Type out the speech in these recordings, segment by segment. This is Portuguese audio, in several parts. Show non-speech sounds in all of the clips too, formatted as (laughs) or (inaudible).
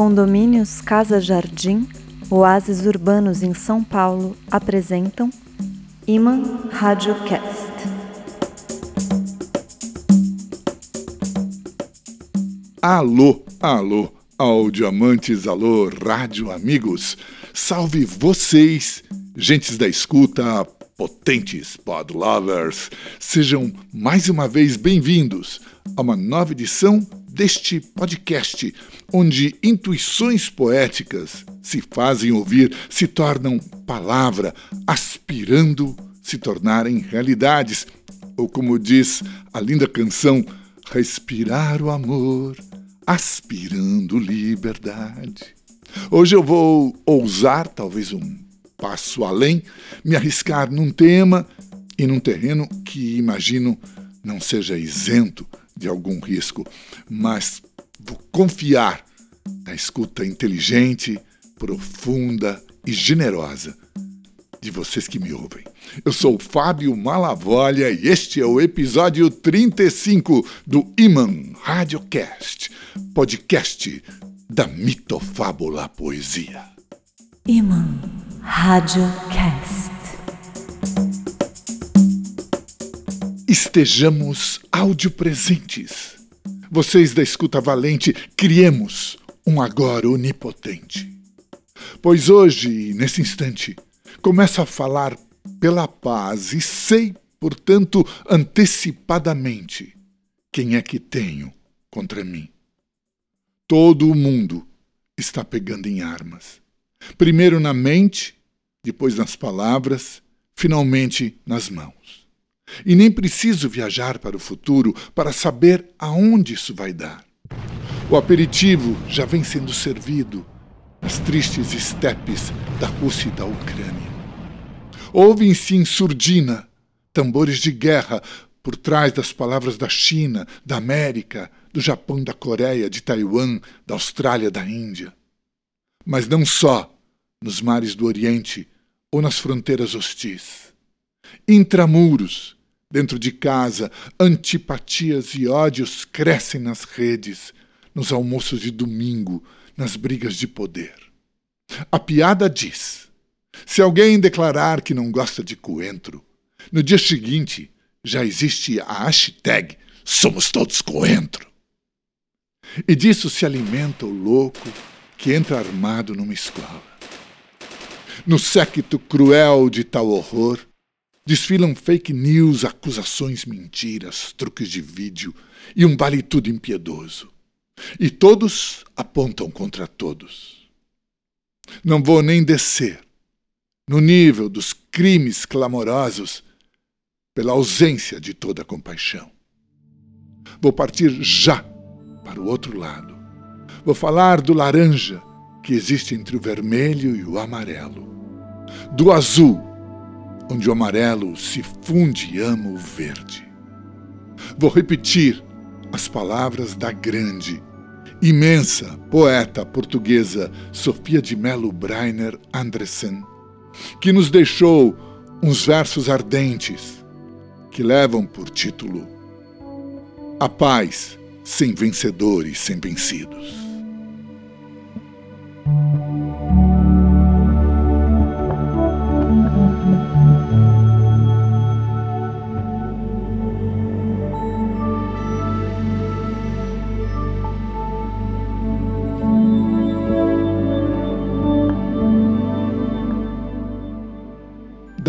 Condomínios Casa Jardim, Oásis Urbanos em São Paulo apresentam Iman Radiocast. Alô, alô, áudio amantes, alô, rádio amigos. Salve vocês, gentes da escuta, potentes pod lovers. Sejam mais uma vez bem-vindos a uma nova edição deste podcast, onde intuições poéticas se fazem ouvir, se tornam palavra, aspirando se tornarem realidades. Ou como diz a linda canção, respirar o amor, aspirando liberdade. Hoje eu vou ousar, talvez um passo além, me arriscar num tema e num terreno que imagino não seja isento de algum risco, mas vou confiar na escuta inteligente, profunda e generosa de vocês que me ouvem. Eu sou Fábio Malavolha e este é o episódio 35 do Iman Radiocast, podcast da mitofábula poesia. Iman Radiocast. Estejamos audiopresentes. Vocês da escuta valente, criemos um agora onipotente. Pois hoje, nesse instante, começo a falar pela paz e sei, portanto, antecipadamente quem é que tenho contra mim. Todo o mundo está pegando em armas. Primeiro na mente, depois nas palavras, finalmente nas mãos. E nem preciso viajar para o futuro para saber aonde isso vai dar. O aperitivo já vem sendo servido nas tristes estepes da Rússia e da Ucrânia. Ouvem-se em surdina tambores de guerra por trás das palavras da China, da América, do Japão, da Coreia, de Taiwan, da Austrália, da Índia. Mas não só nos mares do Oriente ou nas fronteiras hostis. Intramuros, Dentro de casa, antipatias e ódios crescem nas redes, nos almoços de domingo, nas brigas de poder. A piada diz: se alguém declarar que não gosta de coentro, no dia seguinte já existe a hashtag Somos Todos Coentro. E disso se alimenta o louco que entra armado numa escola. No séquito cruel de tal horror, Desfilam fake news, acusações, mentiras, truques de vídeo e um vale tudo impiedoso. E todos apontam contra todos. Não vou nem descer no nível dos crimes clamorosos pela ausência de toda compaixão. Vou partir já para o outro lado. Vou falar do laranja que existe entre o vermelho e o amarelo, do azul onde o amarelo se funde e ama o verde. Vou repetir as palavras da grande, imensa poeta portuguesa Sofia de Mello Breiner Andressen, que nos deixou uns versos ardentes que levam por título A Paz sem vencedores, sem vencidos.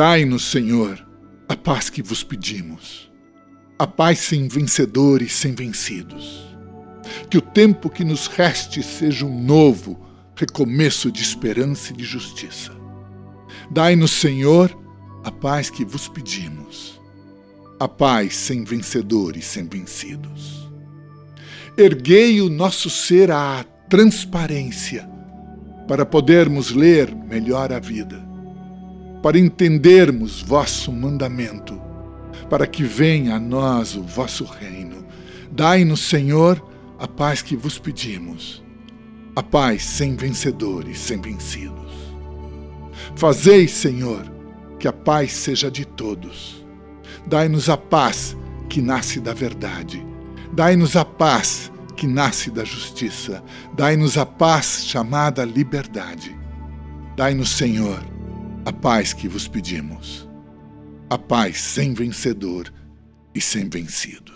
Dai-nos, Senhor, a paz que vos pedimos, a paz sem vencedores, sem vencidos. Que o tempo que nos reste seja um novo recomeço de esperança e de justiça. Dai-nos, Senhor, a paz que vos pedimos, a paz sem vencedores, sem vencidos. Erguei o nosso ser à transparência para podermos ler melhor a vida para entendermos vosso mandamento, para que venha a nós o vosso reino. Dai-nos, Senhor, a paz que vos pedimos, a paz sem vencedores, sem vencidos. Fazei, Senhor, que a paz seja de todos. Dai-nos a paz que nasce da verdade. Dai-nos a paz que nasce da justiça. Dai-nos a paz chamada liberdade. Dai-nos, Senhor, a paz que vos pedimos. A paz sem vencedor e sem vencidos.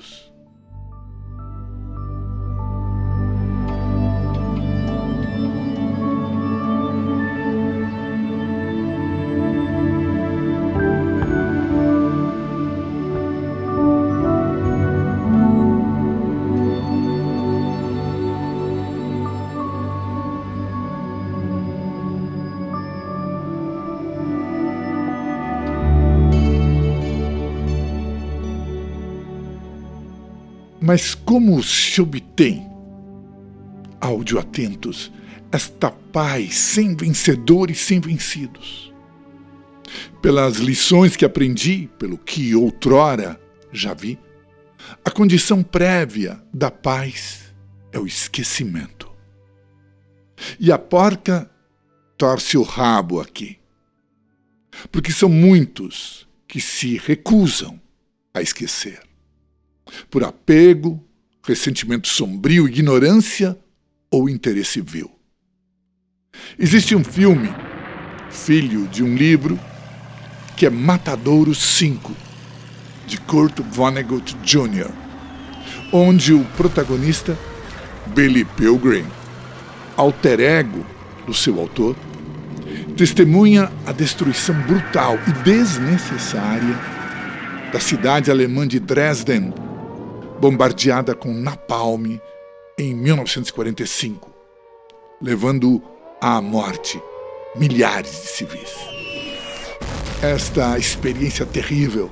Mas como se obtém, áudio atentos, esta paz sem vencedores, sem vencidos? Pelas lições que aprendi, pelo que outrora já vi, a condição prévia da paz é o esquecimento. E a porca torce o rabo aqui. Porque são muitos que se recusam a esquecer por apego, ressentimento sombrio, ignorância ou interesse vil. Existe um filme, filho de um livro, que é Matadouro 5, de Kurt Vonnegut Jr., onde o protagonista, Billy Pilgrim, alter ego do seu autor, testemunha a destruição brutal e desnecessária da cidade alemã de Dresden bombardeada com napalm em 1945, levando à morte milhares de civis. Esta experiência terrível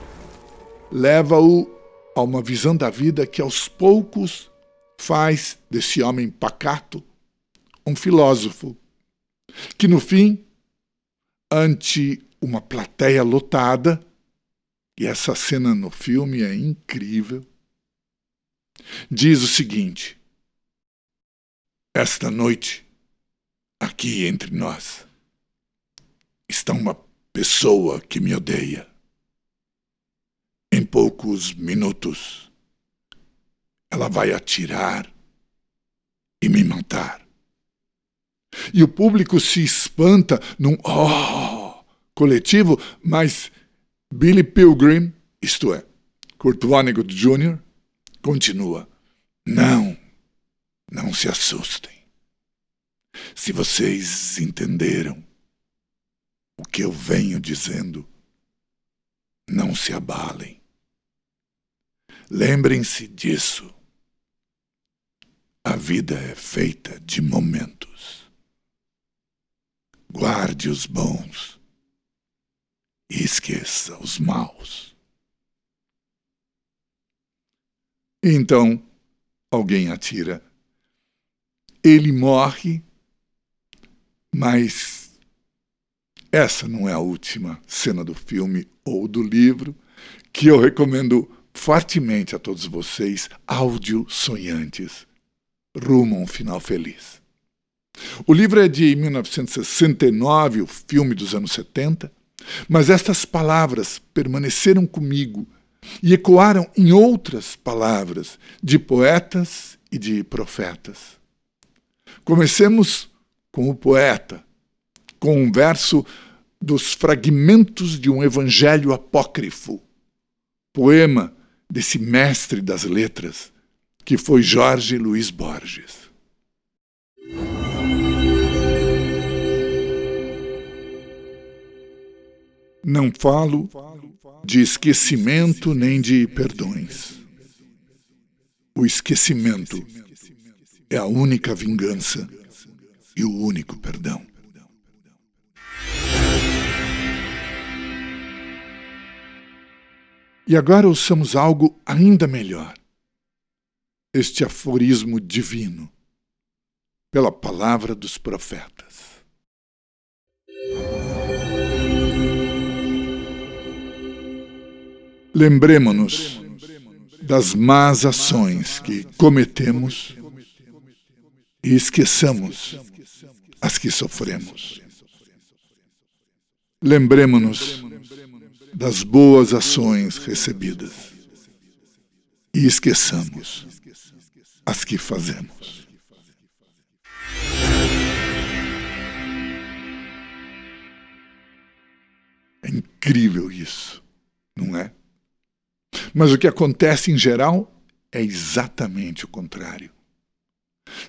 leva-o a uma visão da vida que aos poucos faz desse homem pacato um filósofo, que no fim, ante uma plateia lotada, e essa cena no filme é incrível, diz o seguinte: Esta noite, aqui entre nós, está uma pessoa que me odeia. Em poucos minutos, ela vai atirar e me matar. E o público se espanta num oh coletivo, mas Billy Pilgrim, isto é, Kurt Vonnegut Jr., Continua. Não, não se assustem. Se vocês entenderam o que eu venho dizendo, não se abalem. Lembrem-se disso. A vida é feita de momentos. Guarde os bons e esqueça os maus. Então alguém atira. Ele morre, mas essa não é a última cena do filme ou do livro, que eu recomendo fortemente a todos vocês, áudio sonhantes, rumo a um final feliz. O livro é de 1969, o filme dos anos 70, mas estas palavras permaneceram comigo e ecoaram em outras palavras de poetas e de profetas. Comecemos com o poeta, com um verso dos fragmentos de um evangelho apócrifo, poema desse mestre das letras, que foi Jorge Luiz Borges. Não falo de esquecimento nem de perdões. O esquecimento é a única vingança e o único perdão. E agora ouçamos algo ainda melhor. Este aforismo divino, pela palavra dos profetas. Lembremos-nos das más ações que cometemos e esqueçamos as que sofremos. lembremos-nos das boas ações recebidas e esqueçamos as que fazemos. É incrível isso, não é? Mas o que acontece em geral é exatamente o contrário.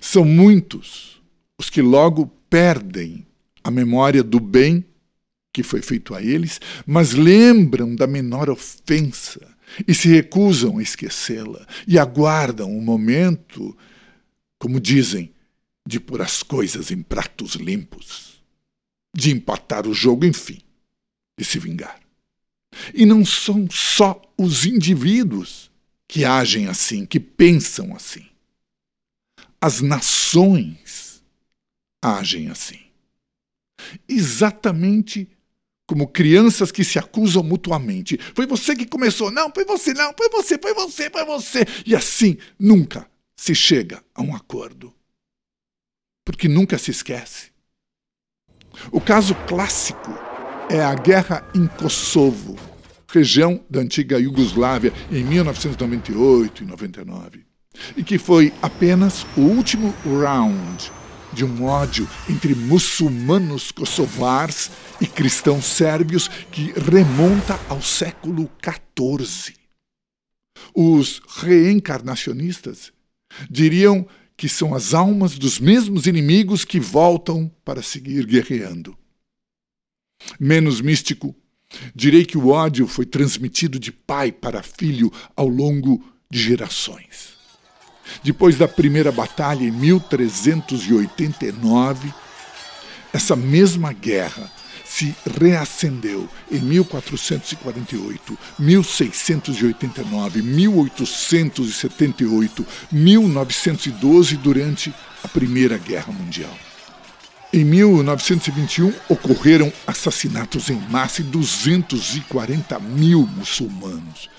São muitos os que logo perdem a memória do bem que foi feito a eles, mas lembram da menor ofensa e se recusam a esquecê-la e aguardam o momento, como dizem, de pôr as coisas em pratos limpos, de empatar o jogo, enfim, de se vingar. E não são só os indivíduos que agem assim, que pensam assim. As nações agem assim. Exatamente como crianças que se acusam mutuamente. Foi você que começou, não, foi você, não, foi você, foi você, foi você. E assim nunca se chega a um acordo. Porque nunca se esquece. O caso clássico é a guerra em Kosovo, região da antiga Iugoslávia, em 1998 e 99, e que foi apenas o último round de um ódio entre muçulmanos kosovars e cristãos sérvios que remonta ao século XIV. Os reencarnacionistas diriam que são as almas dos mesmos inimigos que voltam para seguir guerreando. Menos místico, direi que o ódio foi transmitido de pai para filho ao longo de gerações. Depois da primeira batalha em 1389, essa mesma guerra se reacendeu em 1448, 1689, 1878, 1912 durante a Primeira Guerra Mundial. Em 1921 ocorreram assassinatos em massa de 240 mil muçulmanos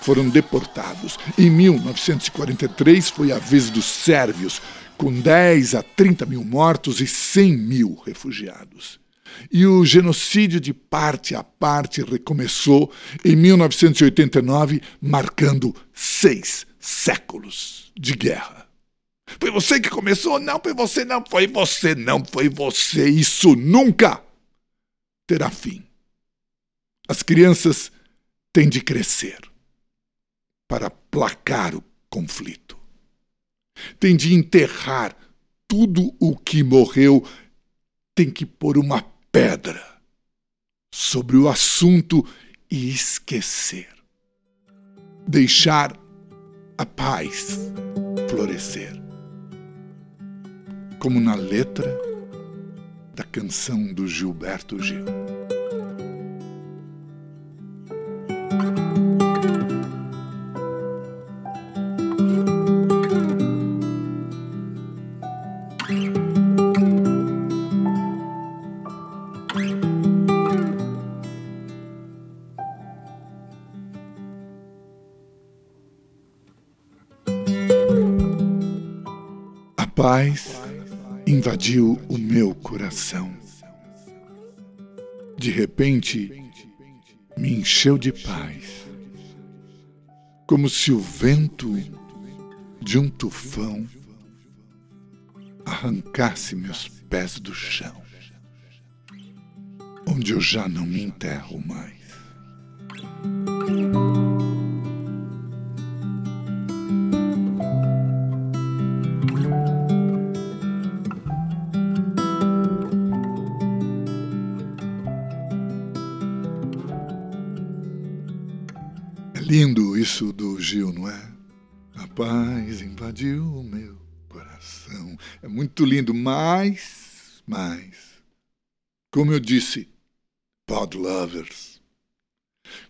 foram deportados. Em 1943 foi a vez dos sérvios, com 10 a 30 mil mortos e 100 mil refugiados. E o genocídio de parte a parte recomeçou em 1989, marcando seis séculos de guerra. Foi você que começou? Não foi você, não foi você, não foi você. Isso nunca terá fim. As crianças têm de crescer para placar o conflito. Tem de enterrar tudo o que morreu, tem que pôr uma pedra sobre o assunto e esquecer. Deixar a paz florescer. Como na letra da canção do Gilberto Gil. paz invadiu o meu coração. De repente, me encheu de paz, como se o vento de um tufão arrancasse meus pés do chão, onde eu já não me enterro mais. Mas, mas, como eu disse, pod lovers.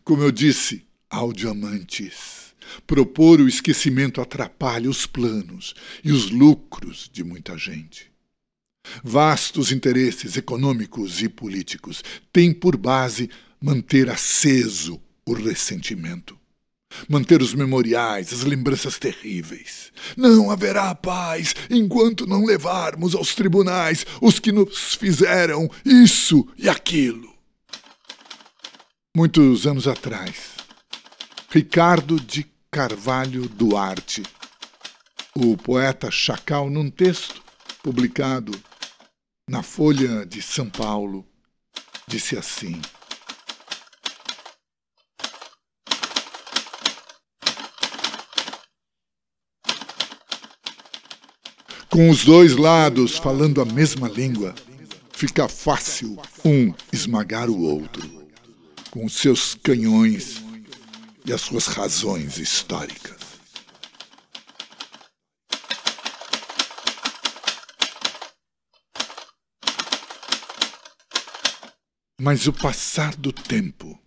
Como eu disse, audioamantes. Propor o esquecimento atrapalha os planos e os lucros de muita gente. Vastos interesses econômicos e políticos têm por base manter aceso o ressentimento manter os memoriais, as lembranças terríveis. Não haverá paz enquanto não levarmos aos tribunais os que nos fizeram isso e aquilo. Muitos anos atrás, Ricardo de Carvalho Duarte, o poeta Chacal, num texto publicado na Folha de São Paulo, disse assim: Com os dois lados falando a mesma língua, fica fácil um esmagar o outro, com os seus canhões e as suas razões históricas. Mas o passar do tempo,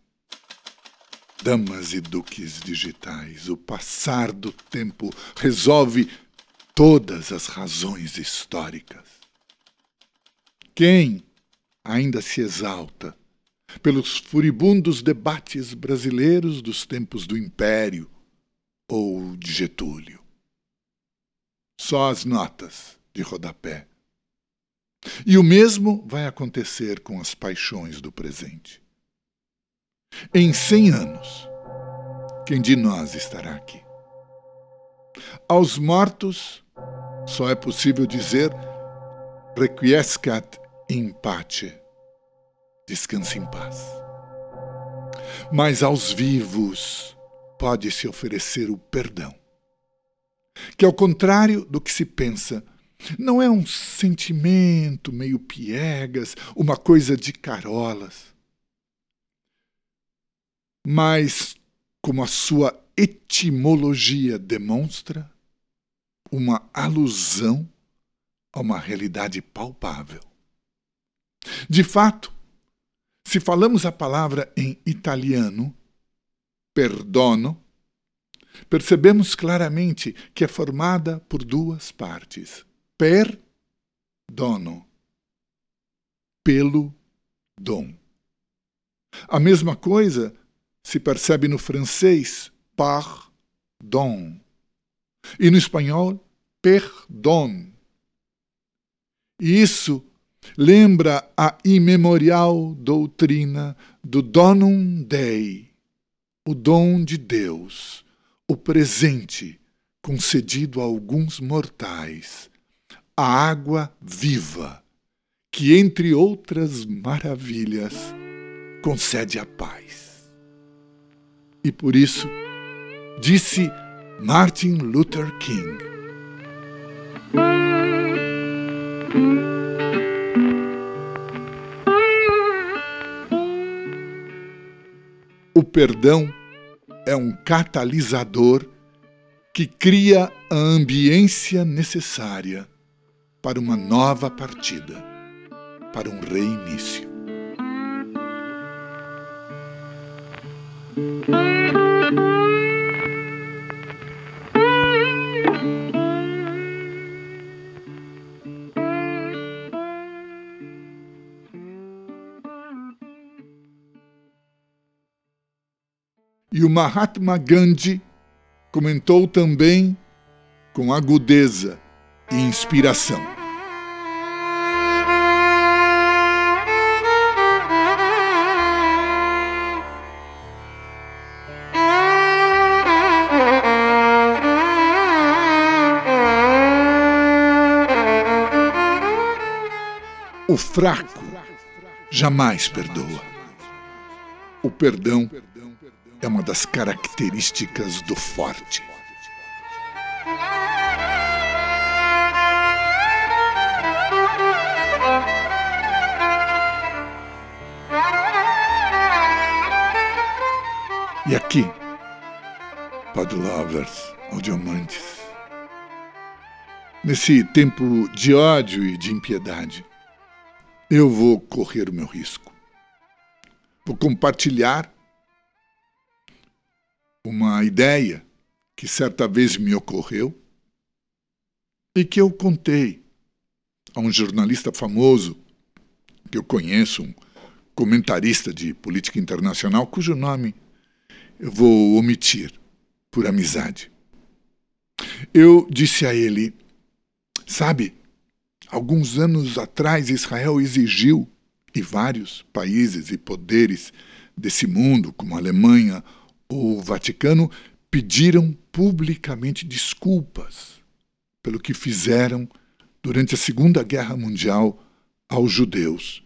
damas e duques digitais, o passar do tempo resolve todas as razões históricas. Quem ainda se exalta pelos furibundos debates brasileiros dos tempos do Império ou de Getúlio? Só as notas de rodapé. E o mesmo vai acontecer com as paixões do presente. Em cem anos, quem de nós estará aqui? Aos mortos só é possível dizer requiescat in pace. Descanse em paz. Mas aos vivos pode-se oferecer o perdão, que, ao contrário do que se pensa, não é um sentimento meio piegas, uma coisa de carolas, mas, como a sua etimologia demonstra, uma alusão a uma realidade palpável. De fato, se falamos a palavra em italiano, perdono, percebemos claramente que é formada por duas partes: per dono, pelo dom. A mesma coisa se percebe no francês pardon e no espanhol, perdón. E isso lembra a imemorial doutrina do donum Dei, o dom de Deus, o presente concedido a alguns mortais, a água viva, que, entre outras maravilhas, concede a paz. E por isso, disse Martin Luther King. O perdão é um catalisador que cria a ambiência necessária para uma nova partida, para um reinício. E o Mahatma Gandhi comentou também com agudeza e inspiração. O fraco jamais perdoa. O perdão é uma das características do forte. E aqui, Padlovers, audiomantes, nesse tempo de ódio e de impiedade, eu vou correr o meu risco. Vou compartilhar uma ideia que certa vez me ocorreu e que eu contei a um jornalista famoso que eu conheço, um comentarista de política internacional, cujo nome eu vou omitir por amizade. Eu disse a ele: Sabe, alguns anos atrás Israel exigiu, e vários países e poderes desse mundo, como a Alemanha, o Vaticano pediram publicamente desculpas pelo que fizeram durante a Segunda Guerra Mundial aos judeus,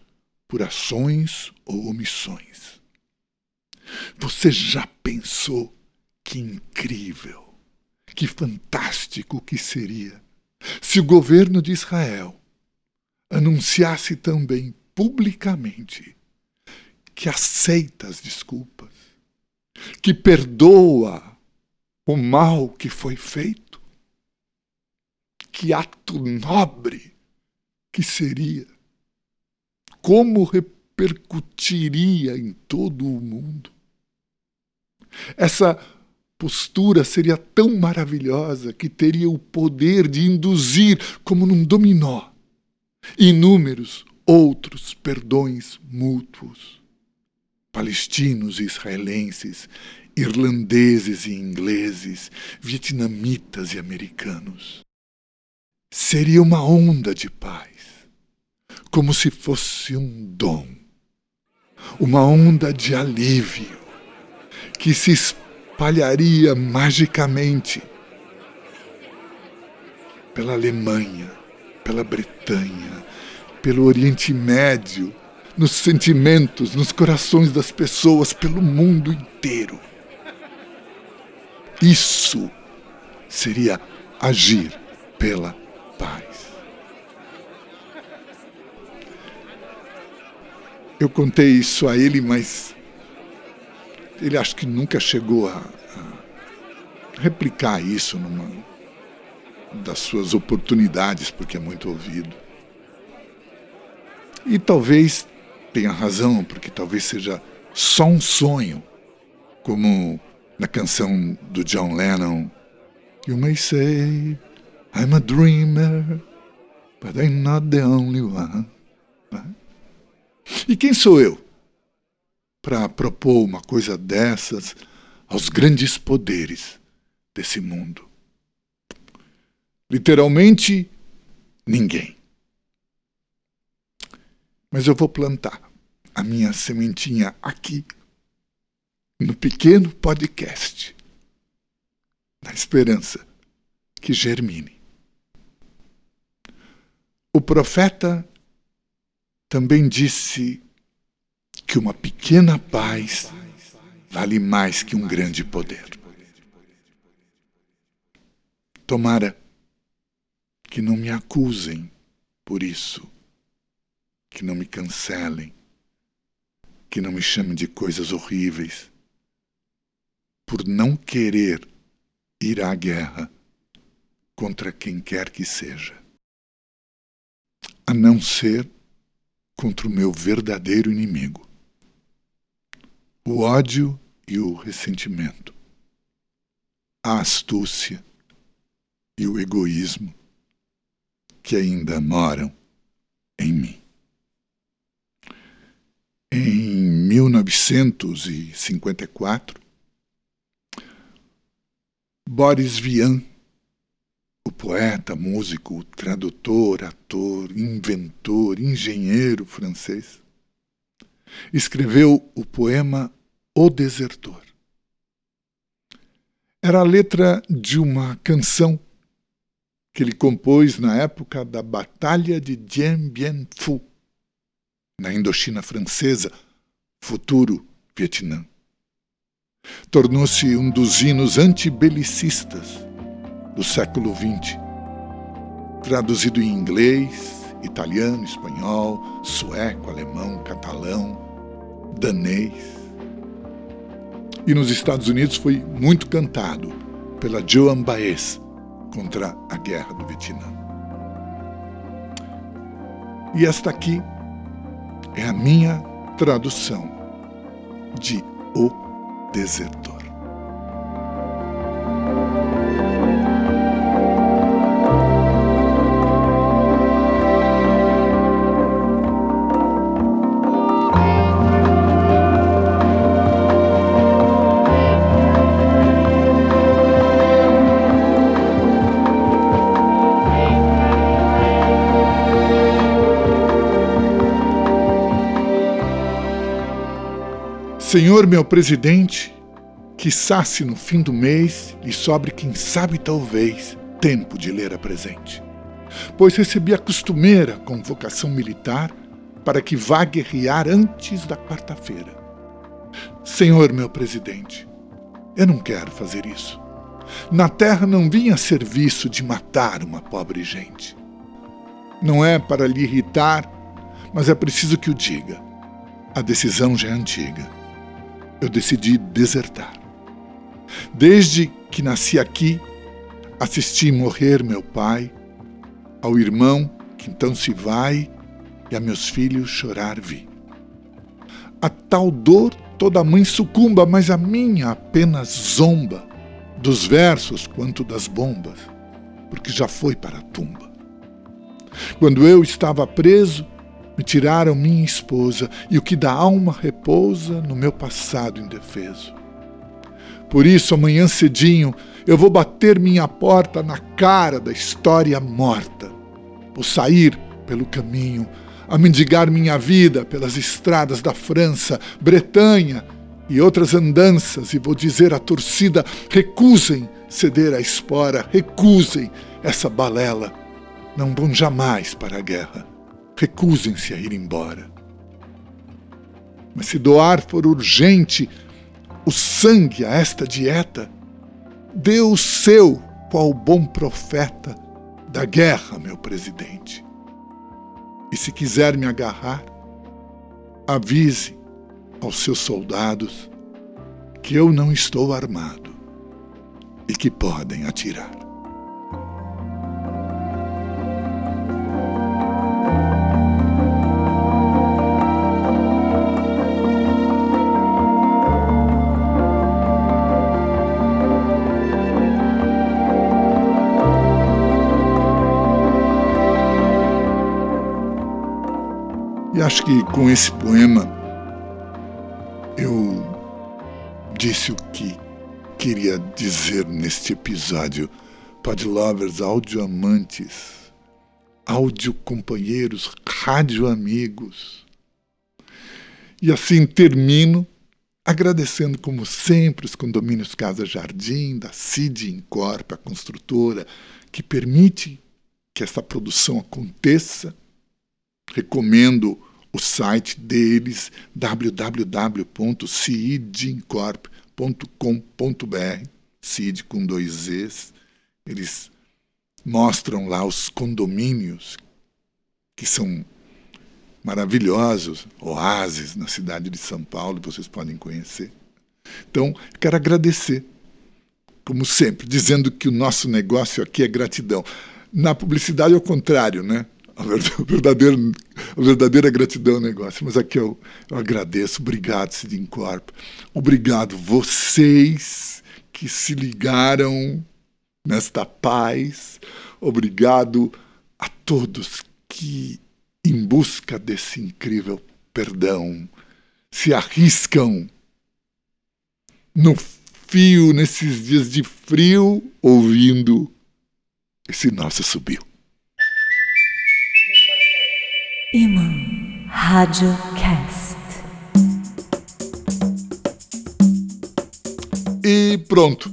por ações ou omissões. Você já pensou que incrível, que fantástico que seria se o governo de Israel anunciasse também publicamente que aceita as desculpas, que perdoa o mal que foi feito? Que ato nobre que seria! Como repercutiria em todo o mundo? Essa postura seria tão maravilhosa que teria o poder de induzir, como num dominó, inúmeros outros perdões mútuos. Palestinos e israelenses, irlandeses e ingleses, vietnamitas e americanos. Seria uma onda de paz, como se fosse um dom, uma onda de alívio que se espalharia magicamente pela Alemanha, pela Bretanha, pelo Oriente Médio, nos sentimentos, nos corações das pessoas, pelo mundo inteiro. Isso seria agir pela paz. Eu contei isso a ele, mas ele acho que nunca chegou a, a replicar isso numa das suas oportunidades, porque é muito ouvido. E talvez tenha razão, porque talvez seja só um sonho, como na canção do John Lennon. You may say I'm a dreamer, but I'm not the only one. E quem sou eu? para propor uma coisa dessas aos grandes poderes desse mundo. Literalmente, ninguém. Mas eu vou plantar a minha sementinha aqui, no pequeno podcast, na esperança que germine. O profeta também disse que uma pequena paz vale mais que um grande poder. Tomara que não me acusem por isso, que não me cancelem, que não me chamem de coisas horríveis, por não querer ir à guerra contra quem quer que seja, a não ser contra o meu verdadeiro inimigo o ódio e o ressentimento, a astúcia e o egoísmo que ainda moram em mim. Em 1954, Boris Vian, o poeta, músico, tradutor, ator, inventor, engenheiro francês, escreveu o poema o Desertor. Era a letra de uma canção que ele compôs na época da Batalha de Dien Bien Phu, na Indochina Francesa, futuro Vietnã. Tornou-se um dos hinos antibelicistas do século XX, traduzido em inglês, italiano, espanhol, sueco, alemão, catalão, danês e nos Estados Unidos foi muito cantado pela Joan Baez contra a guerra do Vietnã. E esta aqui é a minha tradução de O Desertor. Senhor meu presidente, que se no fim do mês lhe sobre, quem sabe talvez, tempo de ler a presente. Pois recebi a costumeira convocação militar para que vá guerrear antes da quarta-feira. Senhor meu presidente, eu não quero fazer isso. Na terra não vim a serviço de matar uma pobre gente. Não é para lhe irritar, mas é preciso que o diga. A decisão já é antiga. Eu decidi desertar. Desde que nasci aqui, assisti morrer meu pai, ao irmão que então se vai e a meus filhos chorar vi. A tal dor toda mãe sucumba, mas a minha apenas zomba, dos versos quanto das bombas, porque já foi para a tumba. Quando eu estava preso, me tiraram minha esposa e o que da alma repousa no meu passado indefeso. Por isso, amanhã cedinho, eu vou bater minha porta na cara da história morta. Vou sair pelo caminho, a mendigar minha vida pelas estradas da França, Bretanha e outras andanças, e vou dizer à torcida: recusem ceder à espora, recusem essa balela. Não vão jamais para a guerra. Recusem-se a ir embora. Mas se doar for urgente, o sangue a esta dieta, dê o seu, qual bom profeta da guerra, meu presidente. E se quiser me agarrar, avise aos seus soldados que eu não estou armado e que podem atirar. Acho que com esse poema eu disse o que queria dizer neste episódio. Pod lovers, áudio amantes, áudio companheiros, rádio amigos. E assim termino agradecendo, como sempre, os condomínios Casa Jardim, da CID Incorp, a construtora, que permite que essa produção aconteça. Recomendo o site deles, www.cidincorp.com.br, CID com dois Es. Eles mostram lá os condomínios que são maravilhosos, oásis na cidade de São Paulo, vocês podem conhecer. Então, quero agradecer, como sempre, dizendo que o nosso negócio aqui é gratidão. Na publicidade é o contrário, né? (laughs) a verdadeira, a verdadeira gratidão ao negócio. Mas aqui eu, eu agradeço. Obrigado, Cidin Corp. Obrigado vocês que se ligaram nesta paz. Obrigado a todos que, em busca desse incrível perdão, se arriscam no fio, nesses dias de frio, ouvindo esse nosso subiu. Imã Rádio Cast. E pronto,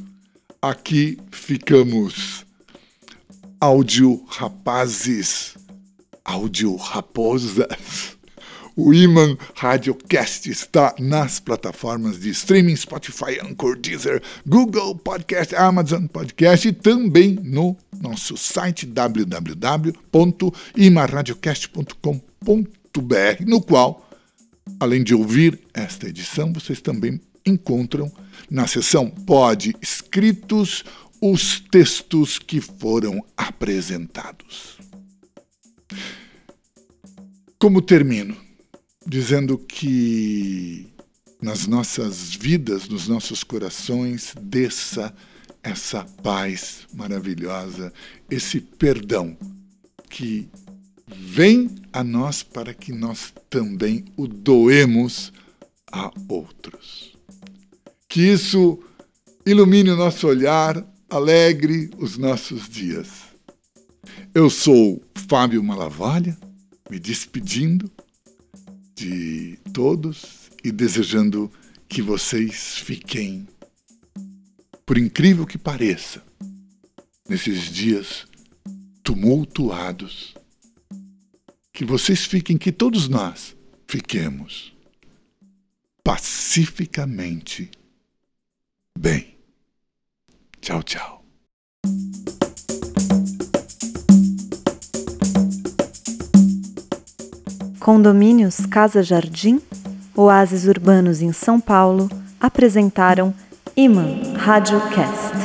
aqui ficamos. Áudio rapazes, áudio raposas. O Iman Radiocast está nas plataformas de streaming Spotify, Anchor, Deezer, Google Podcast, Amazon Podcast e também no nosso site www.imarradiocast.com.br, no qual, além de ouvir esta edição, vocês também encontram na seção Pod escritos os textos que foram apresentados. Como termino? dizendo que nas nossas vidas, nos nossos corações, desça essa paz maravilhosa, esse perdão que vem a nós para que nós também o doemos a outros. Que isso ilumine o nosso olhar, alegre os nossos dias. Eu sou Fábio Malavalha, me despedindo de todos e desejando que vocês fiquem Por incrível que pareça, nesses dias tumultuados, que vocês fiquem, que todos nós fiquemos pacificamente bem. Tchau, tchau. Condomínios Casa Jardim, oásis urbanos em São Paulo, apresentaram Iman Radiocast.